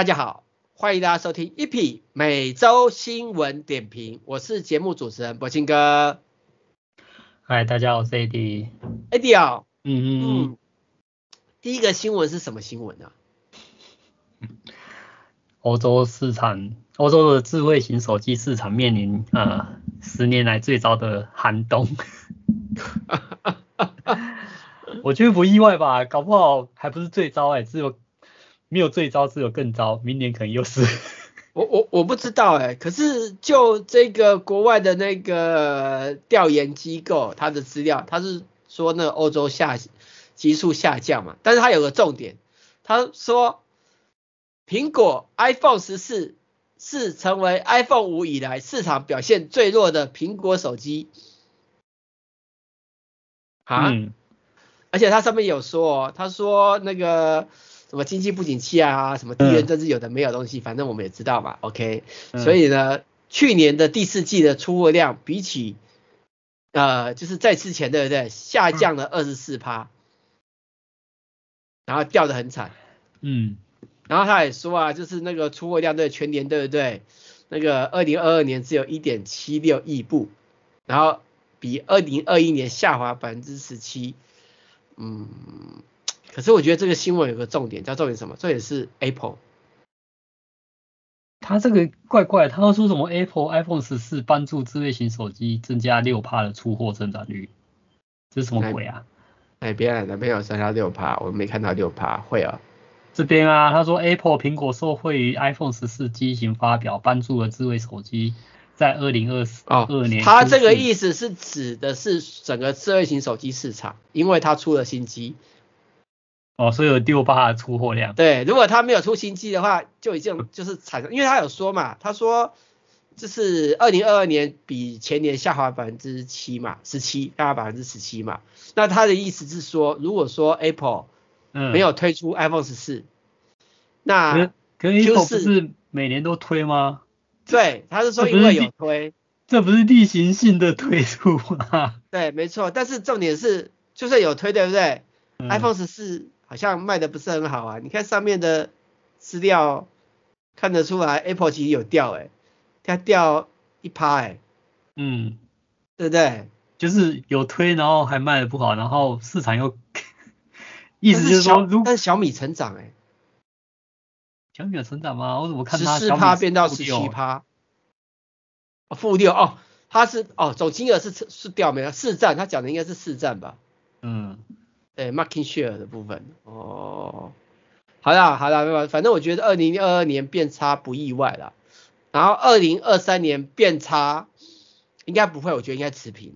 哎，大家好，欢迎大家收听一匹每周新闻点评，我是节目主持人柏青哥。嗨，大家好，我是 AD。AD 啊，嗯嗯嗯，第一个新闻是什么新闻呢？欧洲市场，欧洲的智慧型手机市场面临呃十年来最糟的寒冬。我觉得不意外吧，搞不好还不是最糟哎、欸，只有。没有最糟，只有更糟。明年可能又是 我我我不知道哎、欸，可是就这个国外的那个调研机构，它的资料，它是说那欧洲下急速下降嘛，但是它有个重点，他说苹果 iPhone 十四是成为 iPhone 五以来市场表现最弱的苹果手机啊，嗯、而且它上面有说哦，他说那个。什么经济不景气啊，什么地缘政治有的没有东西，嗯、反正我们也知道嘛。OK，、嗯、所以呢，去年的第四季的出货量比起呃，就是在之前对不对，下降了二十四趴，然后掉得很惨。嗯，然后他也说啊，就是那个出货量对全年对不对，那个二零二二年只有一点七六亿部，然后比二零二一年下滑百分之十七。嗯。可是我觉得这个新闻有个重点，叫重点什么？重点是 Apple。他这个怪怪，他说什么 Apple iPhone 十四帮助智慧型手机增加六趴的出货增长率，这是什么鬼啊？哎，别人男朋友增加六趴，我没看到六趴，会啊。这边啊，他说 Apple 苹果受惠于 iPhone 十四机型发表，帮助了智慧手机在二零二二年。他这个意思是指的是整个智慧型手机市场，因为他出了新机。哦，所以有六八的出货量。对，如果他没有出新机的话，就已经就是产生，因为他有说嘛，他说就是二零二二年比前年下滑百分之七嘛，十七，下滑百分之十七嘛。那他的意思是说，如果说 Apple 没有推出 iPhone 十四，那可是 Apple 不是每年都推吗？对，他是说因为有推，这不是例行性的推出吗？对，没错，但是重点是，就算有推，对不对？嗯、iPhone 十四。好像卖的不是很好啊！你看上面的资料看得出来，Apple 其实有掉哎、欸，它掉一趴哎，嗯，对不对？就是有推，然后还卖的不好，然后市场又，意思就是说，但是小米成长哎、欸，小米有成长吗？我怎么看它十四趴变到十七趴，负六哦，它是哦总金额是是掉没了，市占，他讲的应该是市占吧？嗯。对，Marking share 的部分哦，好啦好啦，反正我觉得二零二二年变差不意外啦，然后二零二三年变差应该不会，我觉得应该持平。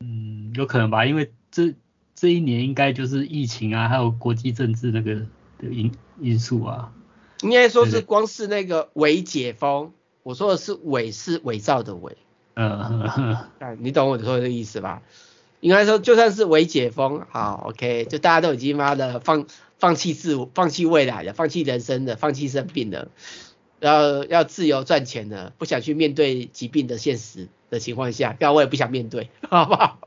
嗯，有可能吧，因为这这一年应该就是疫情啊，还有国际政治那个的因因素啊。应该说是光是那个伪解封，我说的是伪是伪造的伪。嗯，你懂我说的意思吧？应该说，就算是微解封，好，OK，就大家都已经妈的放放弃自我、放弃未来了，放弃人生的，放弃生病了，然后要自由赚钱了，不想去面对疾病的现实的情况下，刚好我也不想面对，好不好？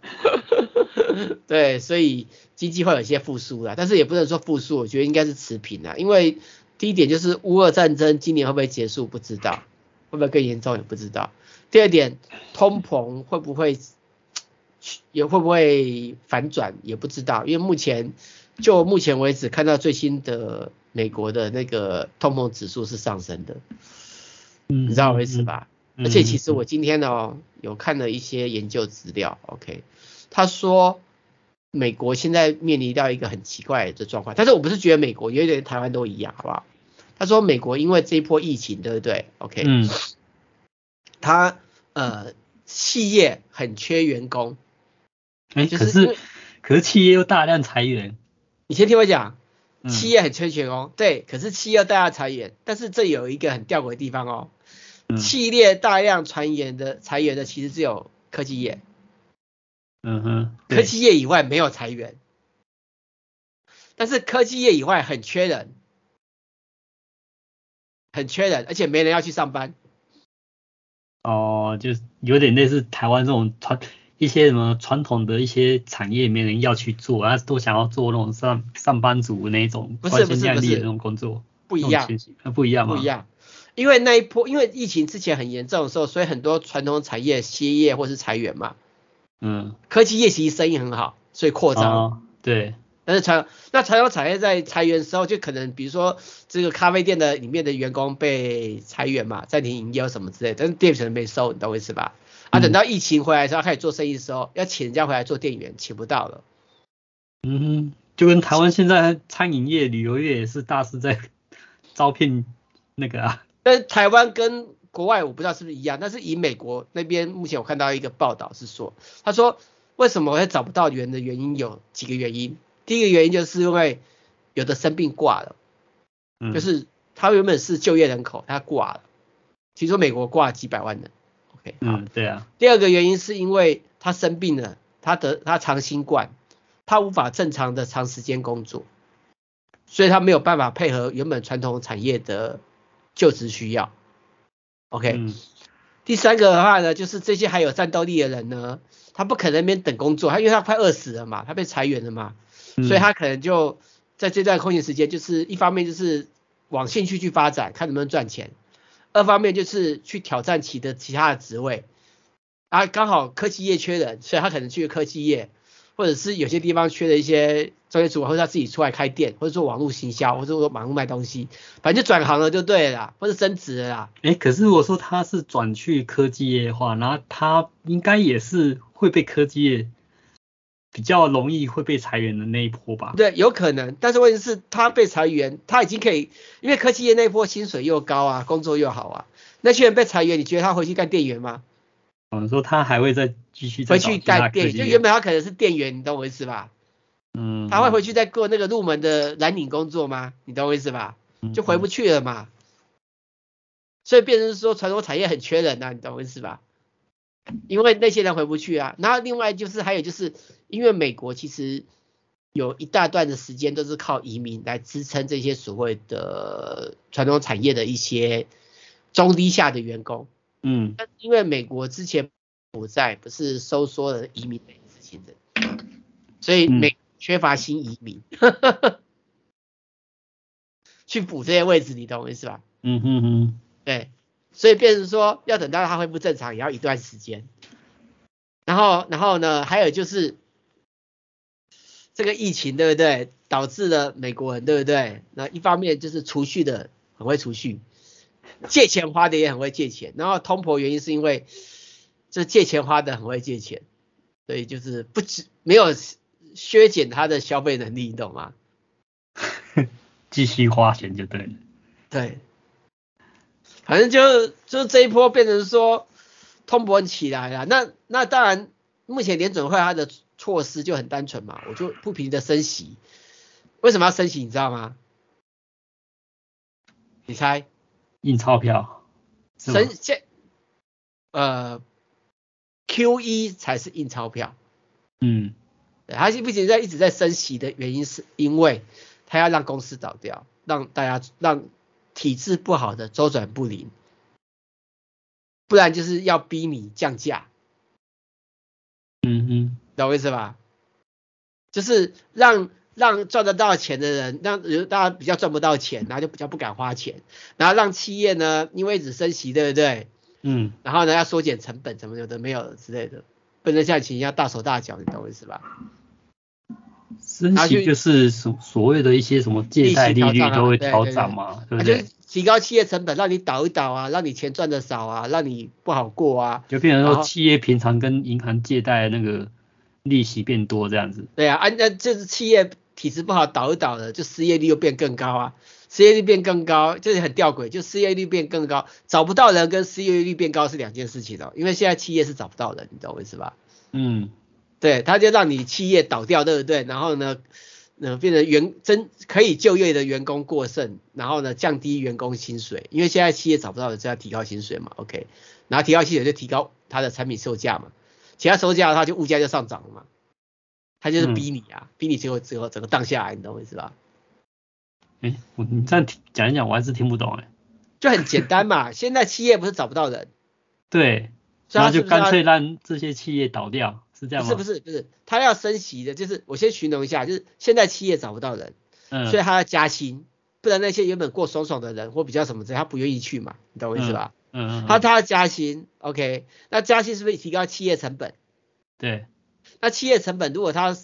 对，所以经济会有一些复苏啦，但是也不能说复苏，我觉得应该是持平啦，因为第一点就是乌俄战争今年会不会结束不知道，会不会更严重也不知道。第二点，通膨会不会？也会不会反转也不知道，因为目前就目前为止看到最新的美国的那个通膨指数是上升的，嗯，你知道我意思吧？嗯、而且其实我今天呢、哦、有看了一些研究资料，OK，他说美国现在面临到一个很奇怪的状况，但是我不是觉得美国，有点台湾都一样，好不好？他说美国因为这一波疫情，对不对？OK，嗯，他呃企业很缺员工。哎，可是可是企业又大量裁员，你先听我讲，企业很缺员工，对，可是企业大量裁员，但是这有一个很吊诡的地方哦，嗯。企业大量传言的裁员的其实只有科技业，嗯哼，科技业以外没有裁员，但是科技业以外很缺人，很缺人，而且没人要去上班，哦，就是有点类似台湾这种传。一些什么传统的一些产业没人要去做，啊，都想要做那种上上班族那种光鲜亮丽的那种工作。不一样，不一样吗？不一样，因为那一波，因为疫情之前很严重的时候，所以很多传统产业歇业或是裁员嘛。嗯。科技业其实生意很好，所以扩张。哦，对。但是传那传统产业在裁员的时候，就可能比如说这个咖啡店的里面的员工被裁员嘛，暂停营业什么之类的，但是店可能没收，你懂我意思吧？啊，等到疫情回来的时候，开始做生意的时候，要请人家回来做店员，请不到了。嗯，就跟台湾现在餐饮业、旅游业也是大肆在招聘那个啊。但是台湾跟国外我不知道是不是一样，但是以美国那边目前我看到一个报道是说，他说为什么会找不到人的原因有几个原因。第一个原因就是因为有的生病挂了，嗯，就是他原本是就业人口，他挂了。听说美国挂了几百万人，OK，嗯，对啊。第二个原因是因为他生病了，他得他长新冠，他无法正常的长时间工作，所以他没有办法配合原本传统产业的就职需要，OK，嗯。第三个的话呢，就是这些还有战斗力的人呢，他不可能那边等工作，他因为他快饿死了嘛，他被裁员了嘛。所以他可能就在这段空闲时间，就是一方面就是往兴趣去发展，看能不能赚钱；二方面就是去挑战其的其他的职位。啊，刚好科技业缺人，所以他可能去科技业，或者是有些地方缺了一些专业主管，或者他自己出来开店，或者做网络行销，或者说网络卖东西，反正就转行了就对了，或者升职了啦。哎，可是如果说他是转去科技业的话，那他应该也是会被科技业。比较容易会被裁员的那一波吧？对，有可能，但是问题是，他被裁员，他已经可以，因为科技业那一波薪水又高啊，工作又好啊，那些人被裁员，你觉得他回去干店员吗？嗯，说他还会再继续回去干店员，就原本他可能是店员，你懂我意思吧？嗯，他会回去再过那个入门的蓝领工作吗？你懂我意思吧？就回不去了嘛。所以变成说传统产业很缺人啊，你懂我意思吧？因为那些人回不去啊，然后另外就是还有就是，因为美国其实有一大段的时间都是靠移民来支撑这些所谓的传统产业的一些中低下的员工，嗯，但因为美国之前不在不是收缩了移民的事情的，所以美缺乏新移民，嗯、去补这些位置，你懂我意思吧？嗯哼哼，对。所以变成说，要等到它恢复正常，也要一段时间。然后，然后呢，还有就是这个疫情，对不对？导致了美国人，对不对？那一方面就是储蓄的很会储蓄，借钱花的也很会借钱。然后通膨原因是因为这借钱花的很会借钱，所以就是不止没有削减他的消费能力，你懂吗？继续花钱就对了。对。反正就就这一波变成说通膨起来了，那那当然目前联准会它的措施就很单纯嘛，我就不停的升息，为什么要升息你知道吗？你猜？印钞票。升现呃 QE 才是印钞票。嗯，它是不仅在一直在升息的原因是因为他要让公司倒掉，让大家让。体质不好的周转不灵，不然就是要逼你降价。嗯哼，懂我意思吧？就是让让赚得到钱的人，让大家比较赚不到钱，然后就比较不敢花钱，然后让企业呢，因为只升息，对不对？嗯。然后呢，要缩减成本，怎么有的没有之类的，不能像以前一样大手大脚，你懂我意思吧？升息就是所所谓的一些什么借贷利率都会调涨嘛，对不对？就是提高企业成本，让你倒一倒啊，让你钱赚的少啊，让你不好过啊。就变成说企业平常跟银行借贷那个利息变多这样子。对啊，啊那就是企业体质不好倒一倒的，就失业率又变更高啊，失业率变更高，就是很吊诡，就失业率变更高，找不到人跟失业率变高是两件事情哦，因为现在企业是找不到人，你懂我意思吧？嗯。对，他就让你企业倒掉，对不对？然后呢，呃，变成员真可以就业的员工过剩，然后呢，降低员工薪水，因为现在企业找不到人，就要提高薪水嘛，OK？然后提高薪水就提高它的产品售价嘛，其他售价的话就物价就上涨了嘛，他就是逼你啊，嗯、逼你最后最后整个荡下来，你懂我意思吧？哎，我你这样讲一讲，我还是听不懂哎。就很简单嘛，现在企业不是找不到人，对，然后就干脆让这些企业倒掉。是这样吗？不是不是不是，他要升息的，就是我先形容一下，就是现在企业找不到人，嗯，所以他要加薪，不然那些原本过爽爽的人或比较什么的，他不愿意去嘛，你懂我意思吧？嗯嗯。他他要加薪，OK，那加薪是不是提高企业成本？对。那企业成本如果他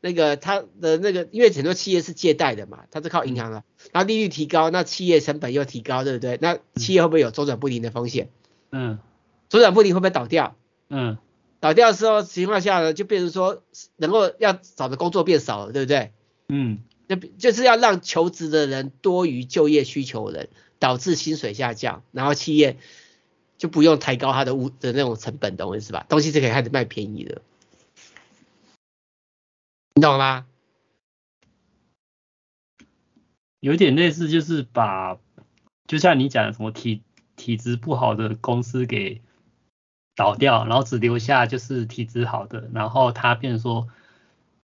那个他的那个，因为很多企业是借贷的嘛，他是靠银行的，然后利率提高，那企业成本又提高，对不对？那企业会不会有周转不灵的风险？嗯。周转不灵会不会倒掉？嗯。倒掉的时候情况下呢，就变成说能够要找的工作变少了，对不对？嗯。就就是要让求职的人多于就业需求的人，导致薪水下降，然后企业就不用抬高它的物的那种成本，懂我意思吧？东西是可以开始卖便宜的，你懂了吗？有点类似，就是把就像你讲的什么体体质不好的公司给倒掉，然后只留下就是体质好的，然后他变成说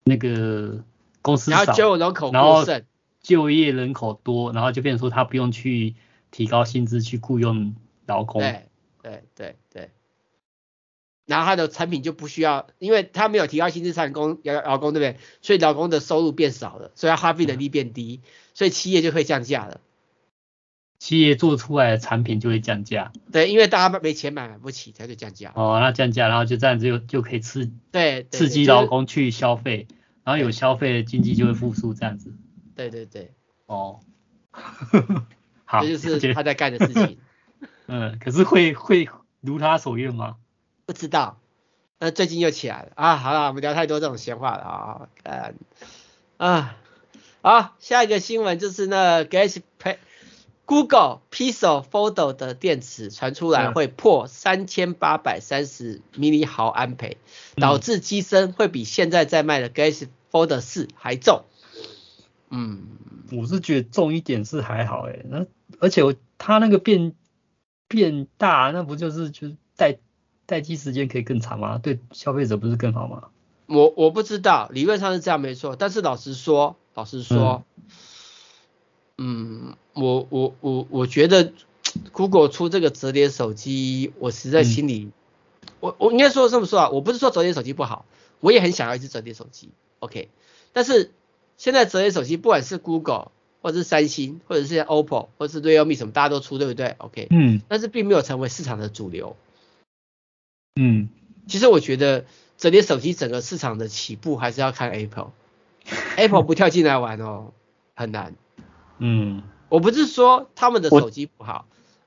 那个。公司少，然后就人口过剩，就业人口多，然后就变成说他不用去提高薪资去雇佣劳工。对对对对。然后他的产品就不需要，因为他没有提高薪资产工劳劳工，对不对？所以劳工的收入变少了，所以他花费能力变低，嗯、所以企业就会降价了。企业做出来的产品就会降价。对，因为大家没钱买，买不起，才就降价。哦，那降价，然后就这样子就就可以刺对，对，刺激劳工去消费。然后有消费，经济就会复苏，这样子。对对对。哦。好，这就是他在干的事情。嗯，可是会会如他所愿吗？不知道。那最近又起来了啊！好了，我们聊太多这种闲话了啊。嗯。啊。好，下一个新闻就是那 Galaxy Google Pixel Fold 的电池传出来会破三千八百三十毫毫安培，导致机身会比现在在卖的 Galaxy Fold 四还重。嗯，我是觉得重一点是还好诶，那而且我它那个变变大，那不就是就是待待机时间可以更长吗？对消费者不是更好吗？我我不知道，理论上是这样没错，但是老实说，老实说。嗯嗯，我我我我觉得 Google 出这个折叠手机，我实在心里，嗯、我我应该说这么说啊，我不是说折叠手机不好，我也很想要一只折叠手机，OK，但是现在折叠手机不管是 Google 或者是三星或者是 OPPO 或者是 Realme 什么，大家都出，对不对？OK，嗯，但是并没有成为市场的主流，嗯，其实我觉得折叠手机整个市场的起步还是要看 Apple，Apple 不跳进来玩哦，很难。嗯，我不是说他们的手机不好，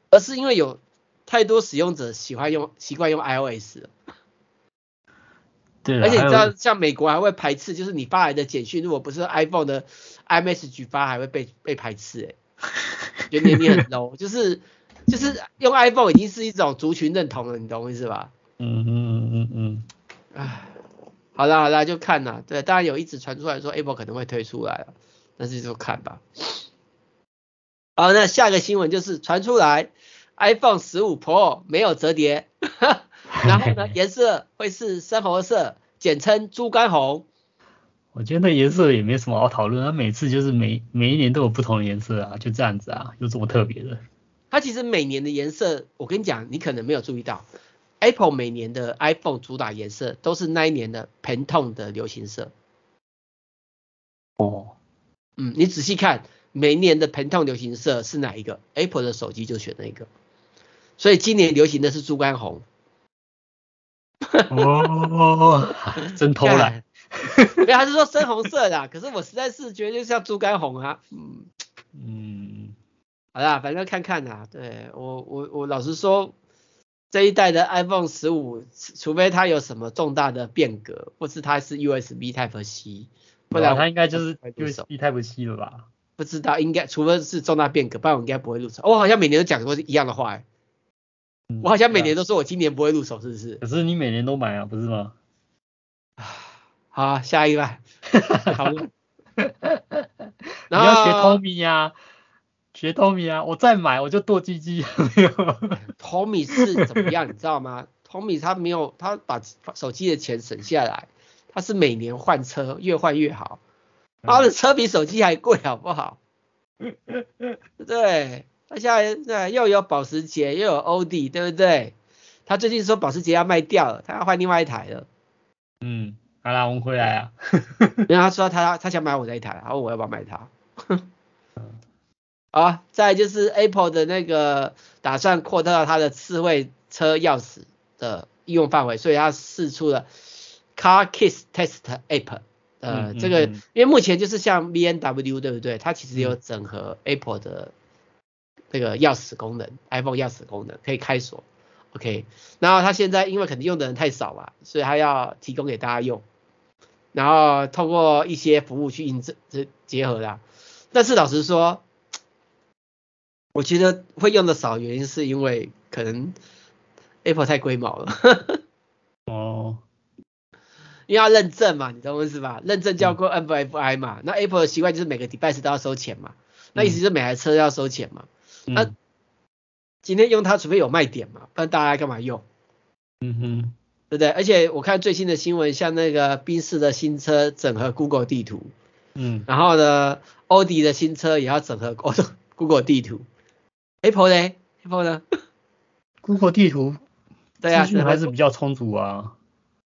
而是因为有太多使用者喜欢用习惯用 iOS 了。对，而且你知道，像美国还会排斥，就是你发来的简讯，如果不是 iPhone 的 iMessage 发，还会被被排斥。哎，觉得你很 low，就是就是用 iPhone 已经是一种族群认同了，你懂我意思吧？嗯嗯嗯嗯嗯。唉，好啦好啦，就看啦。对，当然有一直传出来说 Apple 可能会推出来了，但是就看吧。好，那下个新闻就是传出来，iPhone 十五 Pro 没有折叠，然后呢，颜色会是深红色，简称猪肝红。我觉得那颜色也没什么好讨论，它每次就是每每一年都有不同的颜色啊，就这样子啊，有什么特别的？它其实每年的颜色，我跟你讲，你可能没有注意到，Apple 每年的 iPhone 主打颜色都是那一年的 Pantone 的流行色。哦，嗯，你仔细看。每年的 Pantone 流行色是哪一个？Apple 的手机就选那个，所以今年流行的是猪肝红。哦，真偷懒。没有，他是说深红色的，可是我实在是觉得就像猪肝红啊。嗯嗯，好啦，反正看看啦。对我我我老实说，这一代的 iPhone 十五，除非它有什么重大的变革，或是它是 USB Type C，不然它应该就是 USB Type C 了吧？不知道，应该除非是重大变革，不然我应该不会入手。我好像每年都讲过一样的话，我好像每年都说我今年不会入手，是不是？可是你每年都买啊，不是吗？好、啊，下一个。好。你要学 Tommy 呀，学 Tommy 啊，我再买我就剁鸡鸡。Tommy 是怎么样，你知道吗？Tommy 他没有，他把手机的钱省下来，他是每年换车，越换越好。他的车比手机还贵，好不好？对，他现在又有保时捷，又有欧迪，对不对？他最近说保时捷要卖掉了，他要换另外一台了。嗯，好啦，我们回来啊。然后他说他他想买我这一台，然后我要不要买他？啊，再来就是 Apple 的那个打算扩大到它的智慧车钥匙的应用范围，所以它试出了 Car Keys Test App。呃，嗯、这个、嗯、因为目前就是像 B N W 对不对？它其实有整合 Apple 的那个钥匙功能、嗯、，iPhone 钥匙功能可以开锁。OK，然后它现在因为可能用的人太少嘛，所以它要提供给大家用，然后透过一些服务去印证这结合啦。但是老实说，我觉得会用的少，原因是因为可能 Apple 太龟毛了。哦。因为要认证嘛，你懂我意思吧？认证叫过 MFI 嘛。嗯、那 Apple 的习惯就是每个 device 都要收钱嘛。那意思就是每台车都要收钱嘛。嗯、那今天用它，除非有卖点嘛，不然大家干嘛用？嗯哼，对不对？而且我看最新的新闻，像那个宾士的新车整合 Google 地图，嗯，然后呢，欧迪的新车也要整合 Google 地图。Apple 呢？Apple 呢？Google 地图，对啊，资讯还是比较充足啊。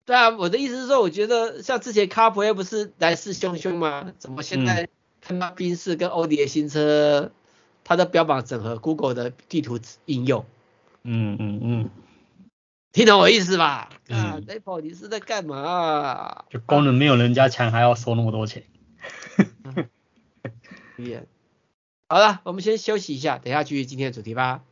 对啊，我的意思是说，我觉得像之前 CarPlay 不是来势汹汹吗？怎么现在看到宾士跟欧迪的新车，嗯、它的标榜整合 Google 的地图应用？嗯嗯嗯，听懂我意思吧？嗯、啊，Apple 你是在干嘛？就功能没有人家强，还要收那么多钱。好了，我们先休息一下，等一下继续今天的主题吧。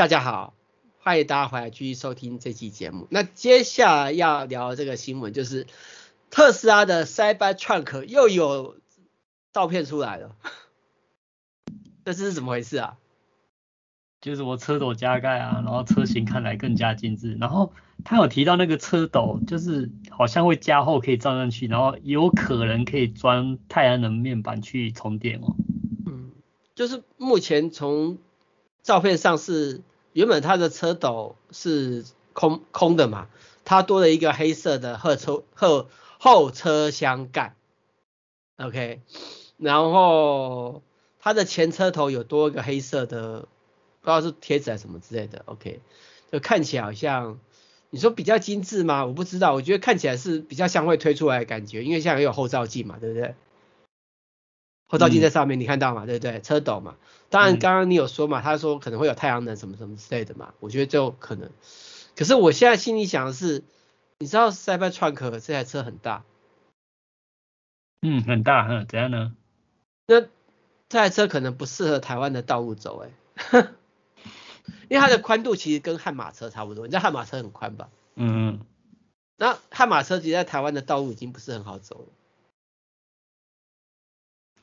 大家好，欢迎大家回来继续收听这期节目。那接下来要聊这个新闻，就是特斯拉的 Cybertruck 又有照片出来了，这是怎么回事啊？就是我车斗加盖啊，然后车型看来更加精致。然后他有提到那个车斗，就是好像会加厚可以装上去，然后有可能可以装太阳能面板去充电哦。嗯，就是目前从照片上是原本它的车斗是空空的嘛，它多了一个黑色的后车后后车厢盖，OK，然后它的前车头有多一个黑色的，不知道是贴纸还是什么之类的，OK，就看起来好像你说比较精致吗？我不知道，我觉得看起来是比较像会推出来的感觉，因为像也有后照镜嘛，对不对？后照镜在上面，你看到嘛？嗯、对不对？车斗嘛。当然，刚刚你有说嘛，他说可能会有太阳能什么什么之类的嘛。我觉得就可能。可是我现在心里想的是，你知道 Cybertruck 这台车很大。嗯，很大，嗯，怎样呢？那这台车可能不适合台湾的道路走，哎，因为它的宽度其实跟悍马车差不多。你知道悍马车很宽吧？嗯嗯。那悍马车其实在台湾的道路已经不是很好走了。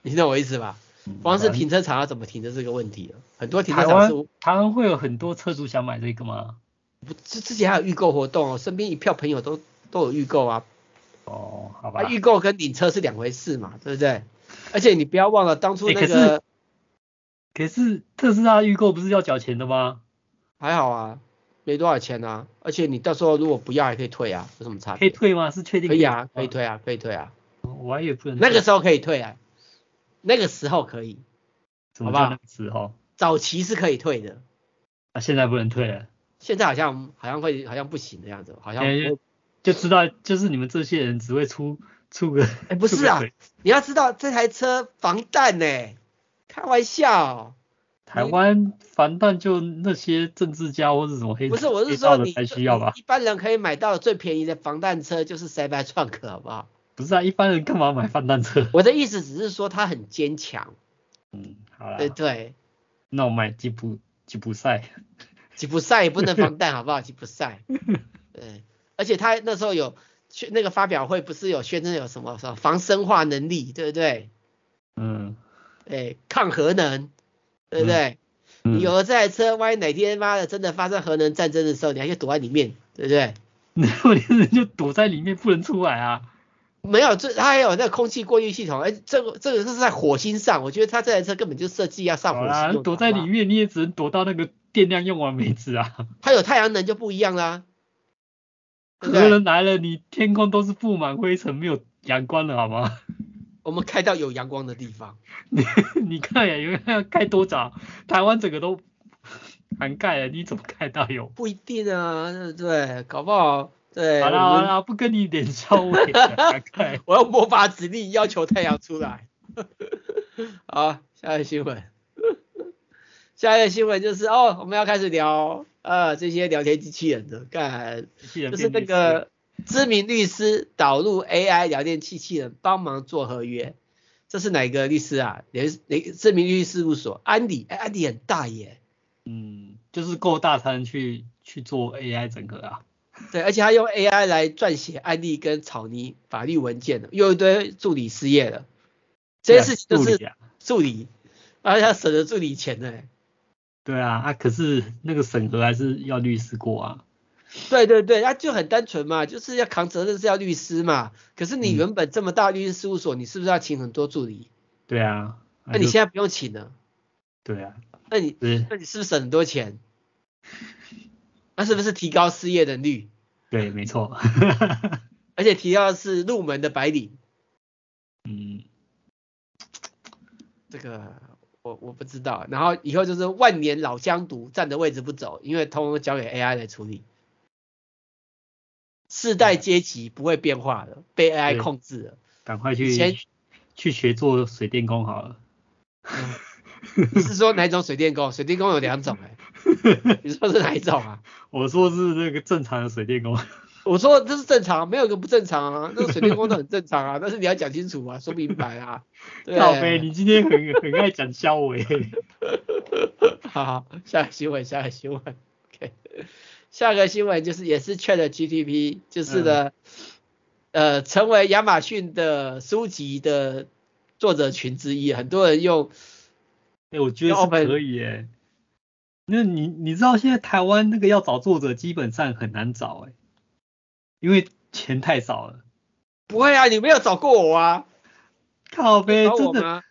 你懂我意思吧？光是停车场要怎么停的这个问题了。很多停车场是台湾会有很多车主想买这个吗？不，之之前还有预购活动哦，身边一票朋友都都有预购啊。哦，好吧。预购跟领车是两回事嘛，对不对？而且你不要忘了当初那个。欸、可是，特斯拉预购不是要缴钱的吗？还好啊，没多少钱啊。而且你到时候如果不要还可以退啊，有什么差别？可以退吗？是确定可以？可以啊，可以退啊，可以退啊。我还以为不能。那个时候可以退啊。那个时候可以，好吧？那个时候，早期是可以退的，啊，现在不能退了。现在好像好像会好像不行的样子，好像就知道就是你们这些人只会出出个，哎，不是啊，你要知道这台车防弹呢，开玩笑，台湾防弹就那些政治家或者什么黑不是，我是说你才需要吧？一般人可以买到最便宜的防弹车就是 Cybertruck，好不好？不是啊，一般人干嘛买防弹车？我的意思只是说他很坚强。嗯，好了。对对。那我买吉普吉普赛。吉普赛也不能防弹，好不好？吉普赛。对。而且他那时候有去那个发表会，不是有宣称有什么什么防生化能力，对不对？嗯。哎，抗核能，对不对？嗯。你有了这台车，万一哪天妈的真的发生核能战争的时候，你还可以躲在里面，对不对？那问题是就躲在里面不能出来啊。没有，这它还有那个空气过滤系统，哎，这个这个是在火星上，我觉得它这台车根本就设计要上火星。啊，躲在里面你也只能躲到那个电量用完为止啊。它有太阳能就不一样啦。核能来了，你天空都是布满灰尘，没有阳光了，好吗？我们开到有阳光的地方。你你看呀，有人要开多早？台湾整个都涵盖了，你怎么开到有？不一定啊，对不对？搞不好。对，好了好了，不跟你脸臭味。我 要魔法指令要求太阳出来。好，下一个新闻。下一个新闻就是哦，我们要开始聊呃这些聊天机器人的，干，就是那个知名律师导入 AI 聊天机器人帮忙做合约。这是哪个律师啊？连哪知名律师事务所？安迪，哎，安迪很大耶。嗯，就是够大才能去去做 AI 整合啊。对，而且他用 AI 来撰写案例跟草拟法律文件的，又一堆助理失业了，这些事情都是助理，而且他省了助理钱呢。对啊，啊可是那个审核还是要律师过啊。对对对，他就很单纯嘛，就是要扛责任是要律师嘛。可是你原本这么大律师事务所，你是不是要请很多助理？对啊。那你现在不用请了。对啊。那你那你是不是省很多钱？那是不是提高失业的率？对，没错。而且提到的是入门的白领。嗯，这个我我不知道。然后以后就是万年老江独站的位置不走，因为通通交给 AI 来处理。世代阶级不会变化的，被 AI 控制了。赶快去先去学做水电工好了。你是说哪种水电工？水电工有两种哎、欸。你说是哪一种啊？我说是那个正常的水电工。我说这是正常，没有一个不正常啊。那个水电工都很正常啊，但是你要讲清楚啊，说明白啊。靠北，你今天很很爱讲肖伟。好好，下个新闻，下个新闻。OK，下个新闻就是也是 ChatGPT，就是呢，嗯、呃，成为亚马逊的书籍的作者群之一，很多人用。哎、欸，我觉得是可以哎。那你你知道现在台湾那个要找作者基本上很难找哎，因为钱太少了。不会啊，你没有找过我啊？靠呗，真的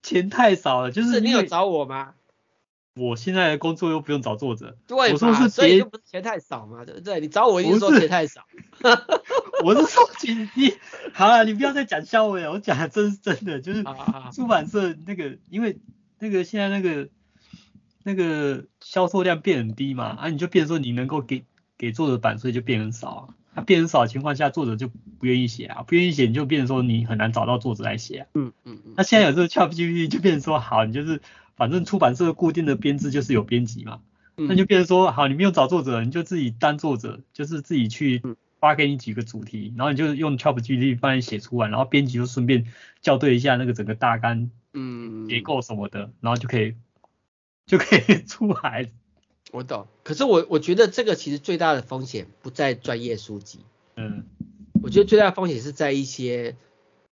钱太少了，就是，是你有找我吗？我现在的工作又不用找作者，对，我说是所以就不是钱太少嘛，对不对？你找我一定说钱太少。我是说你你好了，你不要再讲笑话了，我讲的真是真的，就是出版社那个，因为那个现在那个那个销售量变很低嘛，啊，你就变成说你能够给给作者版税就变很少啊，它变很少的情况下，作者就不愿意写啊，不愿意写你就变成说你很难找到作者来写啊。嗯嗯嗯。那现在有这个 ChatGPT 就变成说好，你就是。反正出版社固定的编制就是有编辑嘛，嗯、那就变成说，好，你没有找作者，你就自己当作者，就是自己去发给你几个主题，然后你就用 ChatGPT 帮你写出来，然后编辑就顺便校对一下那个整个大纲，嗯，结构什么的，然后就可以就可以出来。我懂，可是我我觉得这个其实最大的风险不在专业书籍，嗯，我觉得最大的风险是在一些。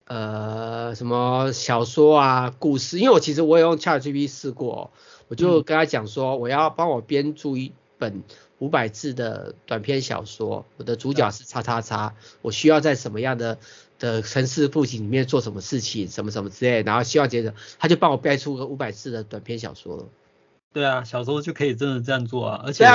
呃，什么小说啊，故事？因为我其实我也用 ChatGPT 试过哦，我就跟他讲说，我要帮我编著一本五百字的短篇小说，我的主角是叉叉叉，我需要在什么样的的城市背景里面做什么事情，什么什么之类，然后希望接着他就帮我编出个五百字的短篇小说了。对啊，小说就可以真的这样做啊，而且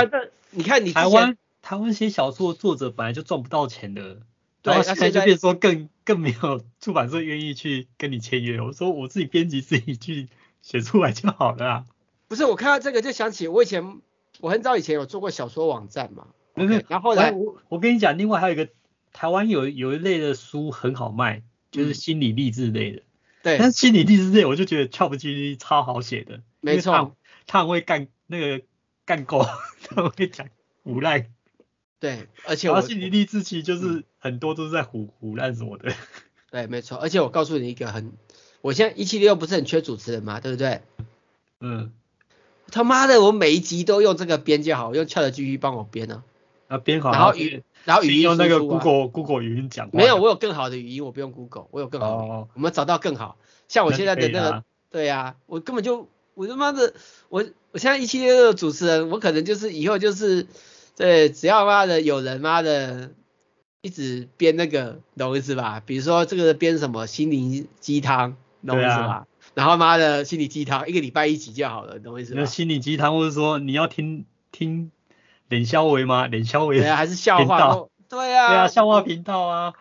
你看你台湾台湾写小说的作者本来就赚不到钱的。然后现在就变说更更没有出版社愿意去跟你签约。我说我自己编辑自己去写出来就好了啊。不是，我看到这个就想起我以前我很早以前有做过小说网站嘛。然后后来我我跟你讲，另外还有一个台湾有有一类的书很好卖，就是心理励志类的。对。但是心理励志类我就觉得 ChatGPT 超好写的。没错。他很会干那个干够，他会讲无赖。对，而且我心理励志期就是很多都是在唬唬烂什么的。对，没错，而且我告诉你一个很，我现在一七六不是很缺主持人嘛，对不对？嗯。他妈的，我每一集都用这个编就好，用 ChatGPT 帮我编呢。啊，编好。然后语，然后语音用那个 Google Google 语音讲。没有，我有更好的语音，我不用 Google，我有更好的。哦。我们找到更好，像我现在的那个，对呀，我根本就，我他妈的，我我现在一七六的主持人，我可能就是以后就是。对，只要妈的有人妈的一直编那个，懂我意思吧？比如说这个编什么心灵鸡汤，懂我意思吧？啊、然后妈的心灵鸡汤一个礼拜一集就好了，懂我意思吧？那心灵鸡汤，或者说你要听听冷肖维吗？冷肖维？对啊，还是笑话？对啊，对啊，笑话频道啊，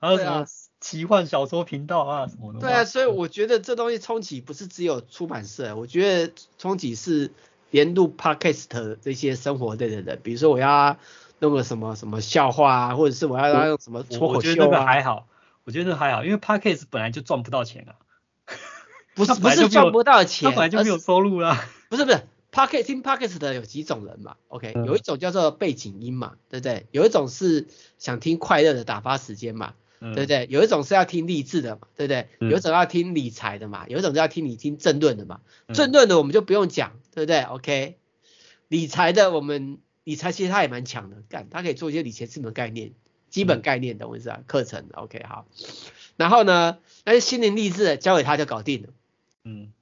还有什么奇幻小说频道啊什么的。对啊，所以我觉得这东西冲击不是只有出版社，我觉得冲击是。连入 podcast 这些生活类的人，比如说我要弄个什么什么笑话啊，或者是我要要用什么脱口秀啊。我觉得那个还好，我觉得那个还好，因为 podcast 本来就赚不到钱啊。不是不是赚不到钱，他本来就没有收入啦。不是不是，podcast 听 podcast 的有几种人嘛？OK，有一种叫做背景音嘛，对不对？有一种是想听快乐的打发时间嘛。对不对？有一种是要听励志的嘛，对不对？有一种要听理财的嘛，有一种是要听你听政论的嘛。政论的我们就不用讲，对不对？OK，理财的我们理财其实他也蛮强的，干他可以做一些理财基本概念、基本概念，懂我意思啊？课程，OK，好。然后呢，那些心灵励志的交给他就搞定了。嗯。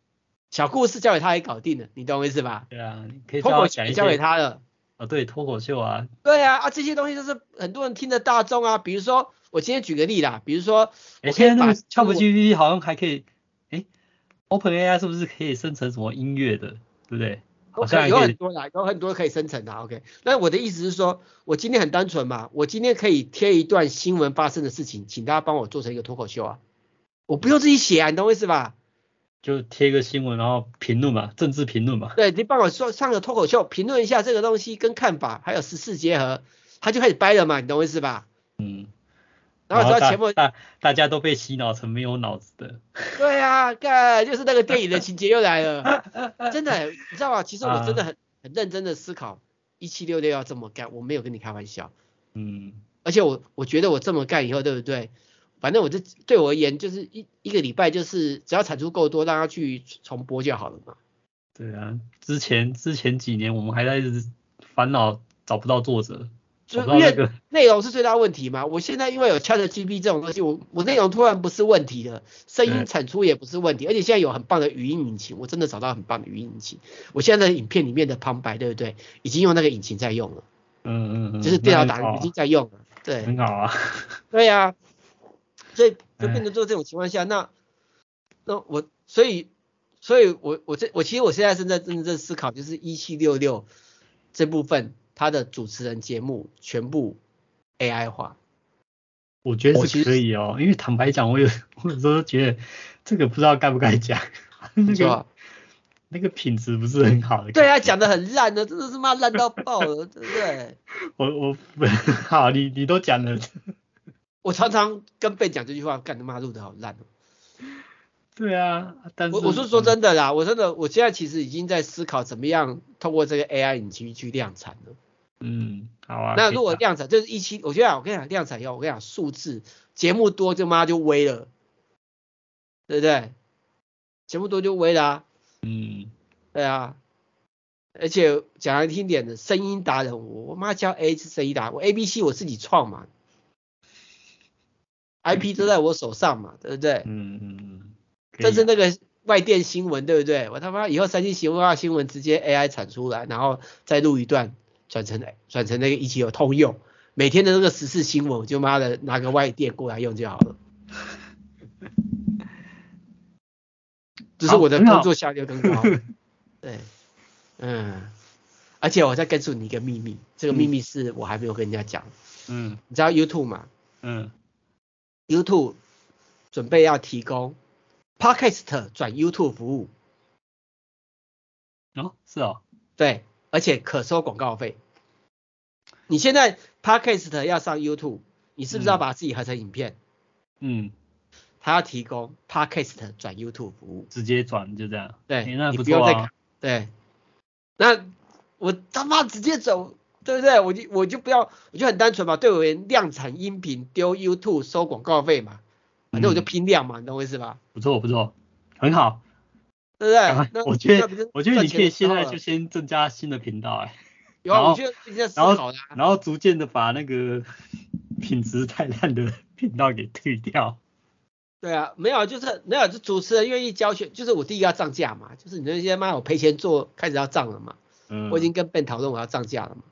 小故事交给他也搞定了，你懂我意思吧？对啊，你可以脱口秀交给他了。啊，对，脱口秀啊。对啊，啊这些东西就是很多人听的大众啊，比如说。我今天举个例啦，比如说，我现在那个 ChatGPT 好像还可以，哎，OpenAI 是不是可以生成什么音乐的，对不对？好像有很多啦，有很多可以生成的，OK。那我的意思是说，我今天很单纯嘛，我今天可以贴一段新闻发生的事情，请大家帮我做成一个脱口秀啊，我不用自己写啊，你懂我意思吧？就贴个新闻，然后评论嘛，政治评论嘛。对，你帮我说上个脱口秀，评论一下这个东西跟看法，还有时事结合，他就开始掰了嘛，你懂我意思吧？嗯。然后知道前面大大家都被洗脑成没有脑子的。对啊，干就是那个电影的情节又来了，真的，你知道吗？其实我真的很很认真的思考，一七六六要这么干，我没有跟你开玩笑。嗯。而且我我觉得我这么干以后，对不对？反正我就对我而言就是一一个礼拜就是只要产出够多，让他去重播就好了嘛。对啊，之前之前几年我们还在烦恼找不到作者。就因为 内容是最大问题嘛，我现在因为有 ChatGPT 这种东西，我我内容突然不是问题了，声音产出也不是问题，而且现在有很棒的语音引擎，我真的找到很棒的语音引擎，我现在的影片里面的旁白对不对，已经用那个引擎在用了，嗯嗯嗯，就是电脑打已经在用了，对，很好啊，对呀，所以 就变成做这种情况下，那那我所以所以我我这我其实我现在正在正在思考，就是一七六六这部分它的主持人节目全部 AI 化。我觉得是可以哦，因为坦白讲，我有 我有时候觉得这个不知道该不该讲，那个那个品质不是很好的。对啊，讲的很烂的，真的是妈烂到爆了，对不对？我我 好，你你都讲了。我常常跟 Ben 讲这句话，干他妈录的好烂哦。对啊，但是我我是说真的啦，我真的我现在其实已经在思考怎么样通过这个 AI 引擎去量产了。嗯，好啊。那如果量产就是一期，我觉得我跟你讲量产以后，我跟你讲数字节目多就妈就威了，对不对？节目多就威了啊。嗯，对啊。而且讲来听点的声音达人，我我妈叫 A 是声音达人，我 A B C 我自己创嘛，IP 都在我手上嘛，对不对？嗯嗯嗯。这是那个外电新闻，对不对？我他妈以后三星新闻新闻直接 AI 产出来，然后再录一段。转成转成那个一起有通用，每天的那个时事新闻，我就妈的拿个外电过来用就好了。只是我的工作效率更高。对，嗯，而且我再告诉你一个秘密，这个秘密是我还没有跟人家讲。嗯，你知道 YouTube 吗？嗯，YouTube 准备要提供 Podcast 转 YouTube 服务。哦，是哦。对。而且可收广告费。你现在 Podcast 要上 YouTube，你是不是要把自己合成影片？嗯。他要提供 Podcast 转 YouTube 服务。直接转就这样。对，欸、那不错。对。那我他妈直接走，对不对？我就我就不要，我就很单纯嘛。对我量产音频丢 YouTube 收广告费嘛，反正我就拼量嘛，嗯、你懂我意思吧？不错不错，很好。对不对？那我觉得，我觉得你可以现在就先增加新的频道哎。有啊，我觉得现在是好的。然后逐渐的把那个 品质太烂的 频道给退掉。对啊，没有，就是没有，就主持人愿意教学，就是我第一个要涨价嘛，就是你那些妈我赔钱做，开始要涨了嘛。嗯。我已经跟 Ben 讨论我要涨价了嘛。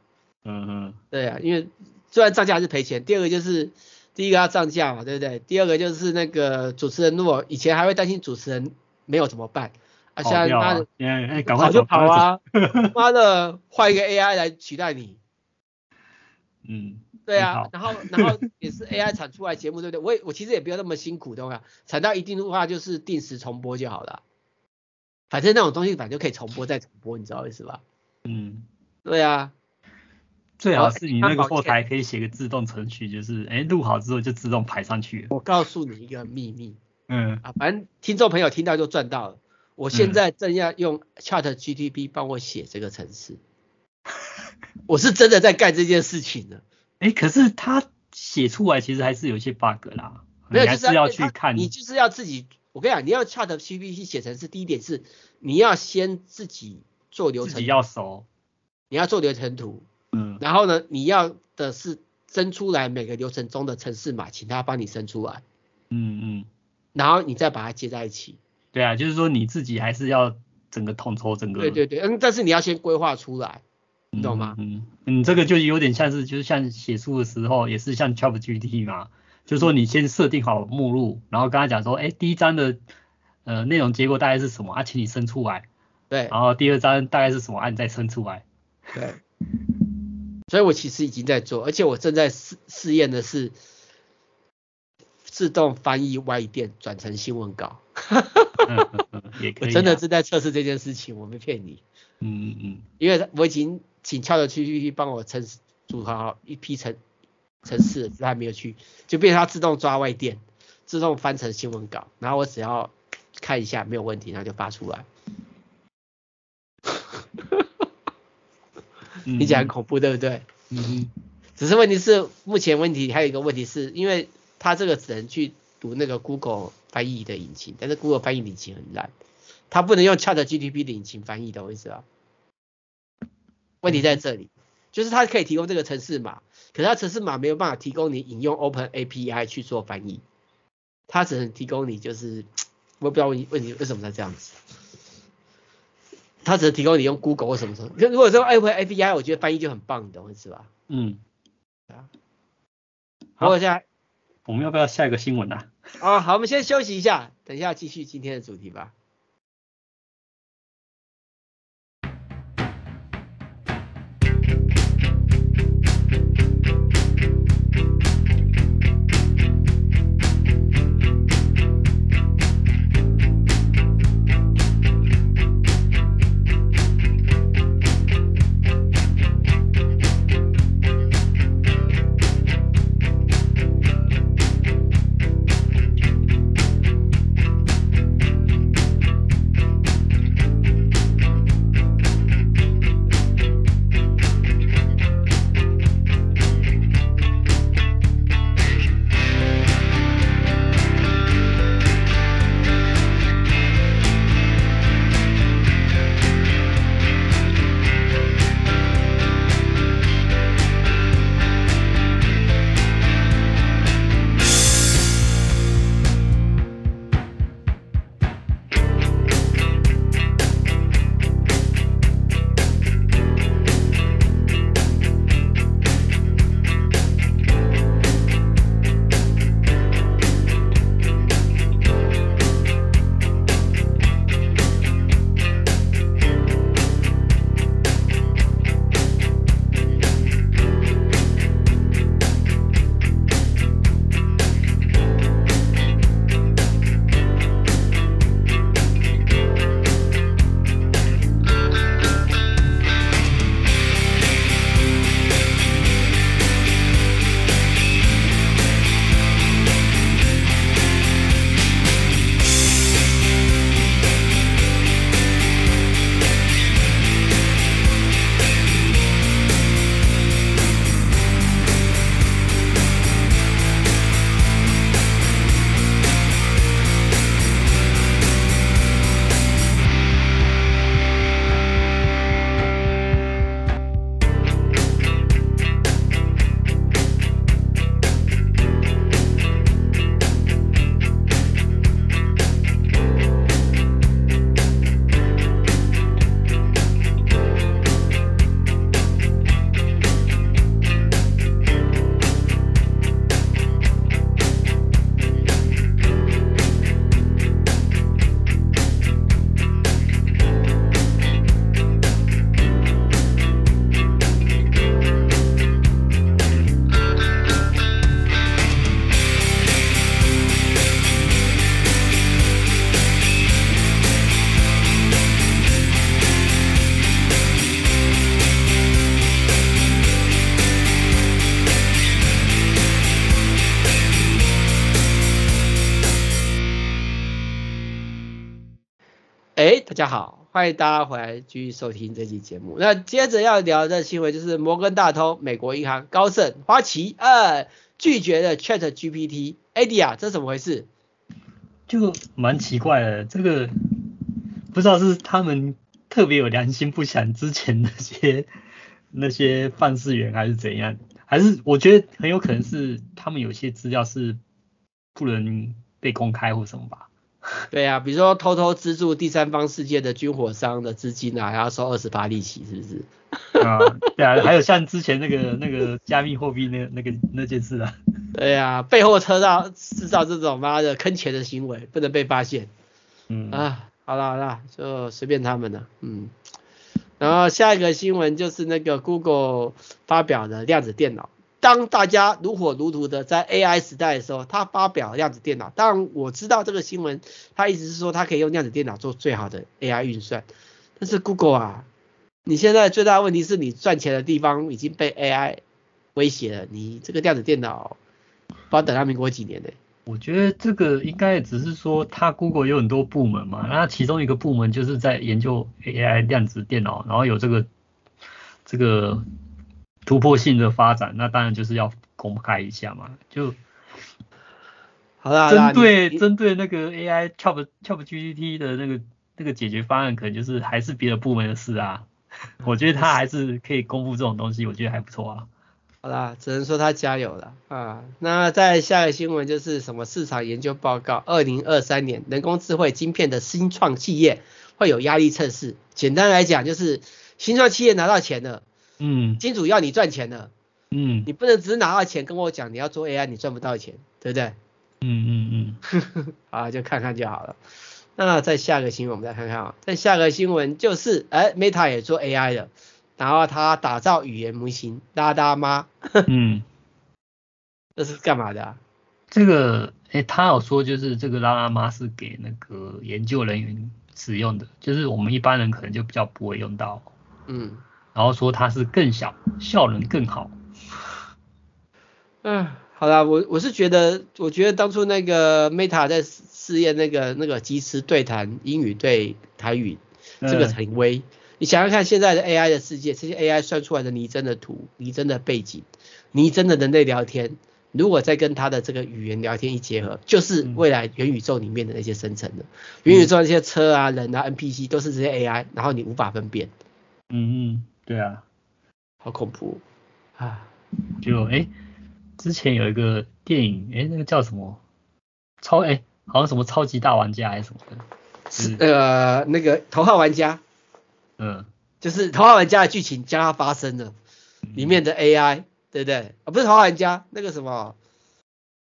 嗯嗯。对啊，因为虽然涨价还是赔钱。第二个就是第一个要涨价嘛，对不对？第二个就是那个主持人，如果以前还会担心主持人没有怎么办？啊，现在妈的，哎，跑就跑啊！妈的，换一个 AI 来取代你。嗯，对啊，然后然后也是 AI 产出来节目，对不对？我也我其实也不要那么辛苦，对吧？产到一定的话就是定时重播就好了。反正那种东西反正就可以重播再重播，你知道意思吧？嗯，对啊。最好是你那个后台可以写个自动程序，就是哎录好之后就自动排上去。我告诉你一个秘密。嗯。啊，反正听众朋友听到就赚到了。我现在正要用 ChatGPT 帮我写这个程式，我是真的在干这件事情呢。哎，可是他写出来其实还是有一些 bug 啦，没有，就是要去看。你就是要自己，我跟你讲，你要 ChatGPT 写程式，第一点是你要先自己做流程，自己要熟，你要做流程图，嗯，然后呢，你要的是生出来每个流程中的程式码，请他帮你生出来，嗯嗯，然后你再把它接在一起。对啊，就是说你自己还是要整个统筹整个。对对对，嗯，但是你要先规划出来，你懂吗？嗯嗯，这个就有点像是，就是像写书的时候，也是像 ChatGPT 嘛，就是说你先设定好目录，然后跟他讲说，哎，第一章的呃内容结构大概是什么啊，请你生出来。对。然后第二章大概是什么啊，你再生出来。对。所以我其实已经在做，而且我正在试试验的是自动翻译外电转成新闻稿。也可以、啊，我真的是在测试这件事情，我没骗你。嗯嗯嗯，因为我已经请 ChatGPT 帮我程组好一批程程式，他还没有去，就变成他自动抓外电，自动翻成新闻稿，然后我只要看一下没有问题，然后就发出来。你讲很恐怖，对不对？嗯嗯。只是问题是，目前问题还有一个问题是，因为他这个只能去读那个 Google。翻译的引擎，但是 Google 翻译引擎很烂，它不能用 ChatGPT 的引擎翻译，懂我意思吧？问题在这里，就是它可以提供这个程式码，可是它程式码没有办法提供你引用 Open API 去做翻译，它只能提供你就是，我也不知道问问题为什么他这样子，它只能提供你用 Google 或什么什么，如果说 Open API，我觉得翻译就很棒，你懂我意思吧？嗯，啊，好，我现在。我们要不要下一个新闻呢？啊？好，我们先休息一下，等一下继续今天的主题吧。哎，大家好，欢迎大家回来继续收听这期节目。那接着要聊的新闻就是摩根大通、美国银行、高盛、花旗，呃，拒绝了 Chat GPT。Eddie 啊，这怎么回事？就蛮奇怪的，这个不知道是他们特别有良心，不想之前那些那些办事员还是怎样，还是我觉得很有可能是他们有些资料是不能被公开或什么吧。对啊，比如说偷偷资助第三方世界的军火商的资金啊，还要收二十趴利息，是不是？啊，对啊，还有像之前那个那个加密货币那那个那件事啊。对啊，背后车道制造这种妈的坑钱的行为，不能被发现。嗯啊，好了好了，就随便他们了。嗯，然后下一个新闻就是那个 Google 发表的量子电脑。当大家如火如荼的在 AI 时代的时候，他发表量子电脑。当然我知道这个新闻，他意思是说他可以用量子电脑做最好的 AI 运算。但是 Google 啊，你现在最大的问题是你赚钱的地方已经被 AI 威胁了。你这个量子电脑，不知等到民国几年呢？我觉得这个应该只是说，他 Google 有很多部门嘛，那其中一个部门就是在研究 AI 量子电脑，然后有这个这个。突破性的发展，那当然就是要公开一下嘛。就好啦，针对针对那个 AI Chat ChatGPT 的那个那个解决方案，可能就是还是别的部门的事啊。我觉得他还是可以公布这种东西，我觉得还不错啊。好啦，只能说他加油了啊。那在下一个新闻就是什么市场研究报告，二零二三年人工智慧晶片的新创企业会有压力测试。简单来讲，就是新创企业拿到钱了。嗯，金主要你赚钱的，嗯，你不能只拿到钱跟我讲你要做 AI，你赚不到钱，对不对？嗯嗯嗯，啊，就看看就好了。那再下个新闻，我们再看看啊。再下个新闻就是，哎，Meta 也做 AI 的，然后他打造语言模型，拉拉妈，嗯，这是干嘛的啊？这个，哎，他有说就是这个拉拉妈是给那个研究人员使用的，就是我们一般人可能就比较不会用到，嗯。然后说它是更小，效能更好。嗯，好啦，我我是觉得，我觉得当初那个 Meta 在试验那个那个即时对谈英语对台语，这个很威。嗯、你想想看，现在的 AI 的世界，这些 AI 算出来的拟真的图、拟真的背景、拟真的人类聊天，如果再跟它的这个语言聊天一结合，就是未来元宇宙里面的那些生成的、嗯、元宇宙那些车啊、人啊、NPC 都是这些 AI，然后你无法分辨。嗯嗯。对啊，好恐怖啊！就哎，之前有一个电影，哎，那个叫什么？超哎，好像什么超级大玩家还是什么的？是呃，那个头号玩家。嗯，就是头号玩家的剧情将要发生了，里面的 AI，对不对？啊，不是头号玩家，那个什么？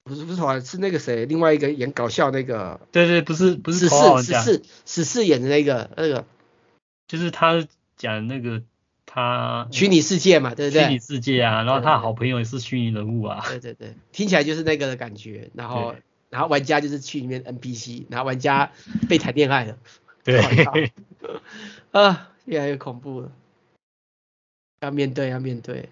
不是不是头号，是那个谁？另外一个演搞笑那个？对对，不是不是头号玩家。十四十四十四演的那个那个，就是他讲那个。他虚拟世界嘛，对不对？虚拟世界啊，然后他的好朋友也是虚拟人物啊。对对对，听起来就是那个的感觉。然后，然后玩家就是去里面 NPC，然后玩家被谈恋爱了。对。啊，越来越恐怖了。要面对，要面对。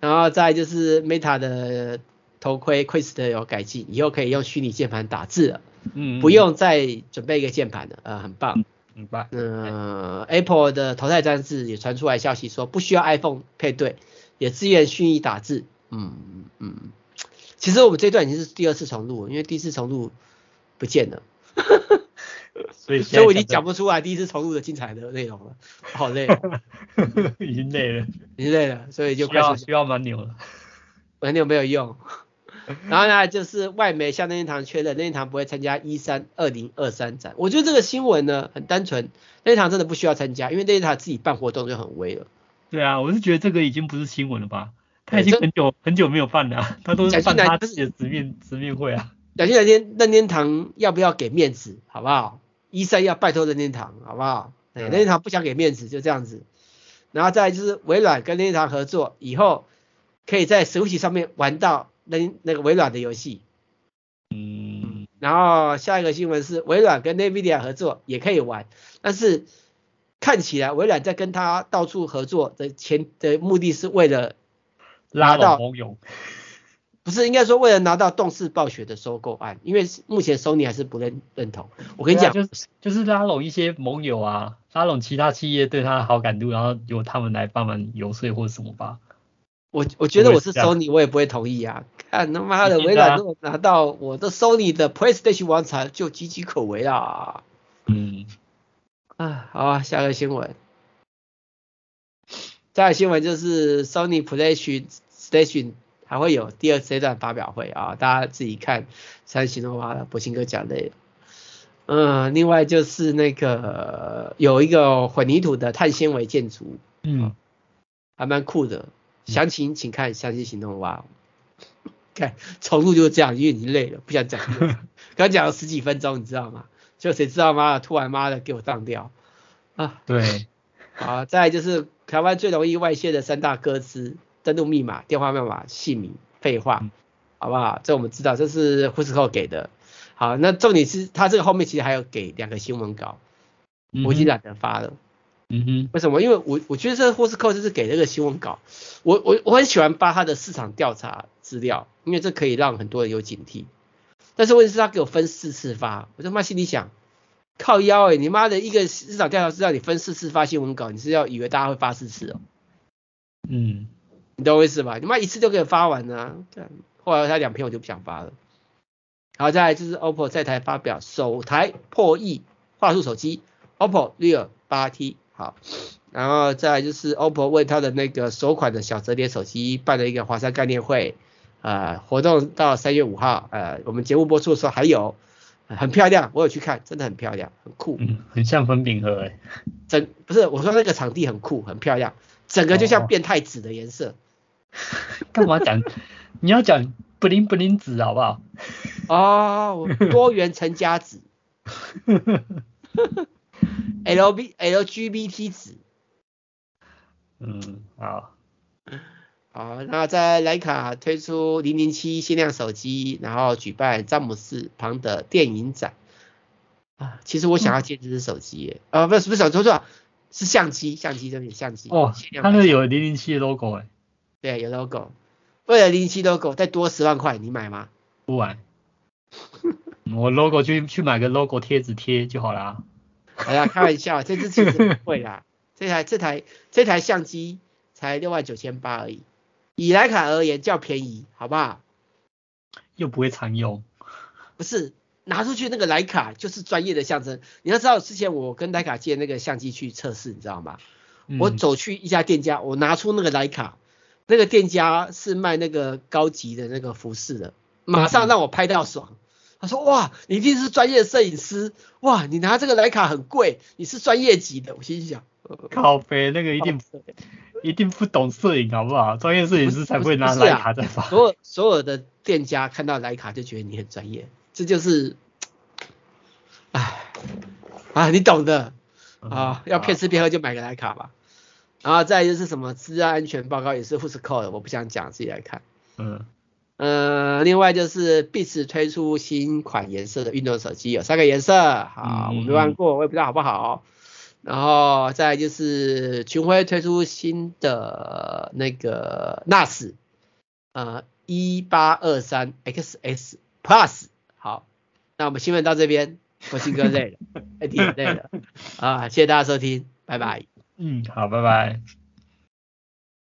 然后再就是 Meta 的头盔 Quest 有改进，以后可以用虚拟键盘打字了。嗯，嗯。不用再准备一个键盘了，呃，很棒。嗯嗯，吧，嗯，Apple 的头戴装置也传出来消息说不需要 iPhone 配对，也支援虚拟打字。嗯嗯，其实我们这段已经是第二次重录，因为第一次重录不见了，所以所以我已经讲不出来第一次重录的精彩的内容了，好累，已经累了，已经累了，所以就需要需要蛮牛了，蛮牛没有用。然后呢，就是外媒向任天堂确认，任天堂不会参加一三二零二三展。我觉得这个新闻呢很单纯，任天堂真的不需要参加，因为任天堂自己办活动就很威了。对啊，我是觉得这个已经不是新闻了吧？他已经很久很久没有办了，他都是办他自己的直面直面会啊。两千两天，任天堂要不要给面子，好不好一三要拜托任天堂，好不好？对，任天堂不想给面子，就这样子。然后再来就是微软跟任天堂合作，以后可以在 Switch 上面玩到。那那个微软的游戏，嗯，然后下一个新闻是微软跟 NVIDIA 合作也可以玩，但是看起来微软在跟他到处合作的前的目的是为了拉到盟友，不是应该说为了拿到动视暴雪的收购案，因为目前 Sony 还是不认认同。我跟你讲，啊、就是就是拉拢一些盟友啊，拉拢其他企业对他的好感度，然后由他们来帮忙游说或者什么吧。我我觉得我是 Sony，我也不会同意啊！看他妈的，微软如果拿到我的 Sony 的 PlayStation 王朝，就岌岌可危啦。嗯，啊，好啊，下个新闻。下个新闻就是 Sony PlayStation 还会有第二阶段发表会啊，大家自己看三星的话，博兴哥讲的。嗯，另外就是那个有一个混凝土的碳纤维建筑，嗯，还蛮酷的。详情请看《相机行动》哇！看重录就是这样，因为已经累了，不想讲。刚讲了十几分钟，你知道吗？就谁知道妈的，突然妈的给我当掉啊！对，好，再来就是台湾最容易外泄的三大歌词：登录密码、电话号码、姓名。废话，嗯、好不好？这我们知道，这是 Fusco 给的。好，那重点是他这个后面其实还有给两个新闻稿，我已经懒得发了。嗯哼，为什么？因为我我觉得这个 Fusco 就是给那个新闻稿，我我我很喜欢发他的市场调查资料，因为这可以让很多人有警惕。但是问题是，他给我分四次发，我他妈心里想，靠腰诶、欸、你妈的一个市场调查资料，你分四次发新闻稿，你是要以为大家会发四次哦？嗯，你懂我意思吧？你妈一次就可以发完啊。后来他两篇我就不想发了。好，再来就是 OPPO 在台发表首台破亿画素手机 OPPO Real 8T。好，然后再来就是 OPPO 为它的那个首款的小折叠手机办了一个华山概念会，呃，活动到三月五号，呃，我们节目播出的时候还有，很漂亮，我有去看，真的很漂亮，很酷，嗯，很像粉饼盒诶，整不是我说那个场地很酷，很漂亮，整个就像变态紫的颜色，干、哦、嘛讲？你要讲不灵不灵紫好不好？哦，多元成家纸。L B L G B T 纸，嗯，好，好，那在莱卡推出零零七限量手机，然后举办詹姆斯庞的电影展。啊，其实我想要借这只手机耶，啊、嗯呃，不是不是手机，错是相机，相机这边相机哦，它那个有零零七的 logo 哎，对，有 logo，为了零零七 logo 再多十万块，你买吗？不买，我 logo 去去买个 logo 贴纸贴就好了。哎呀，开玩笑，这支其实不贵啦，这台这台这台相机才六万九千八而已，以徕卡而言较便宜，好不好？又不会常用，不是拿出去那个徕卡就是专业的象征。你要知道，之前我跟徕卡借那个相机去测试，你知道吗？嗯、我走去一家店家，我拿出那个徕卡，那个店家是卖那个高级的那个服饰的，马上让我拍到爽。嗯他说：哇，你一定是专业摄影师，哇，你拿这个莱卡很贵，你是专业级的。我心想，靠北，那个一定一定不懂摄影，好不好？专业摄影师才不会拿莱卡在发。所有所有的店家看到莱卡就觉得你很专业，这就是，哎，啊，你懂的啊，要骗吃骗喝就买个莱卡吧。然后再来就是什么资安安全报告也是 Fusco 的，我不想讲，自己来看。嗯。呃，另外就是 Beats 推出新款颜色的运动手机，有三个颜色，好，我没玩过，我也不知道好不好。然后再来就是群晖推出新的那个 NAS，呃，一八二三 XS Plus，好，那我们新闻到这边，我新哥累了，有点累了，啊，谢谢大家收听，拜拜。嗯，好，拜拜。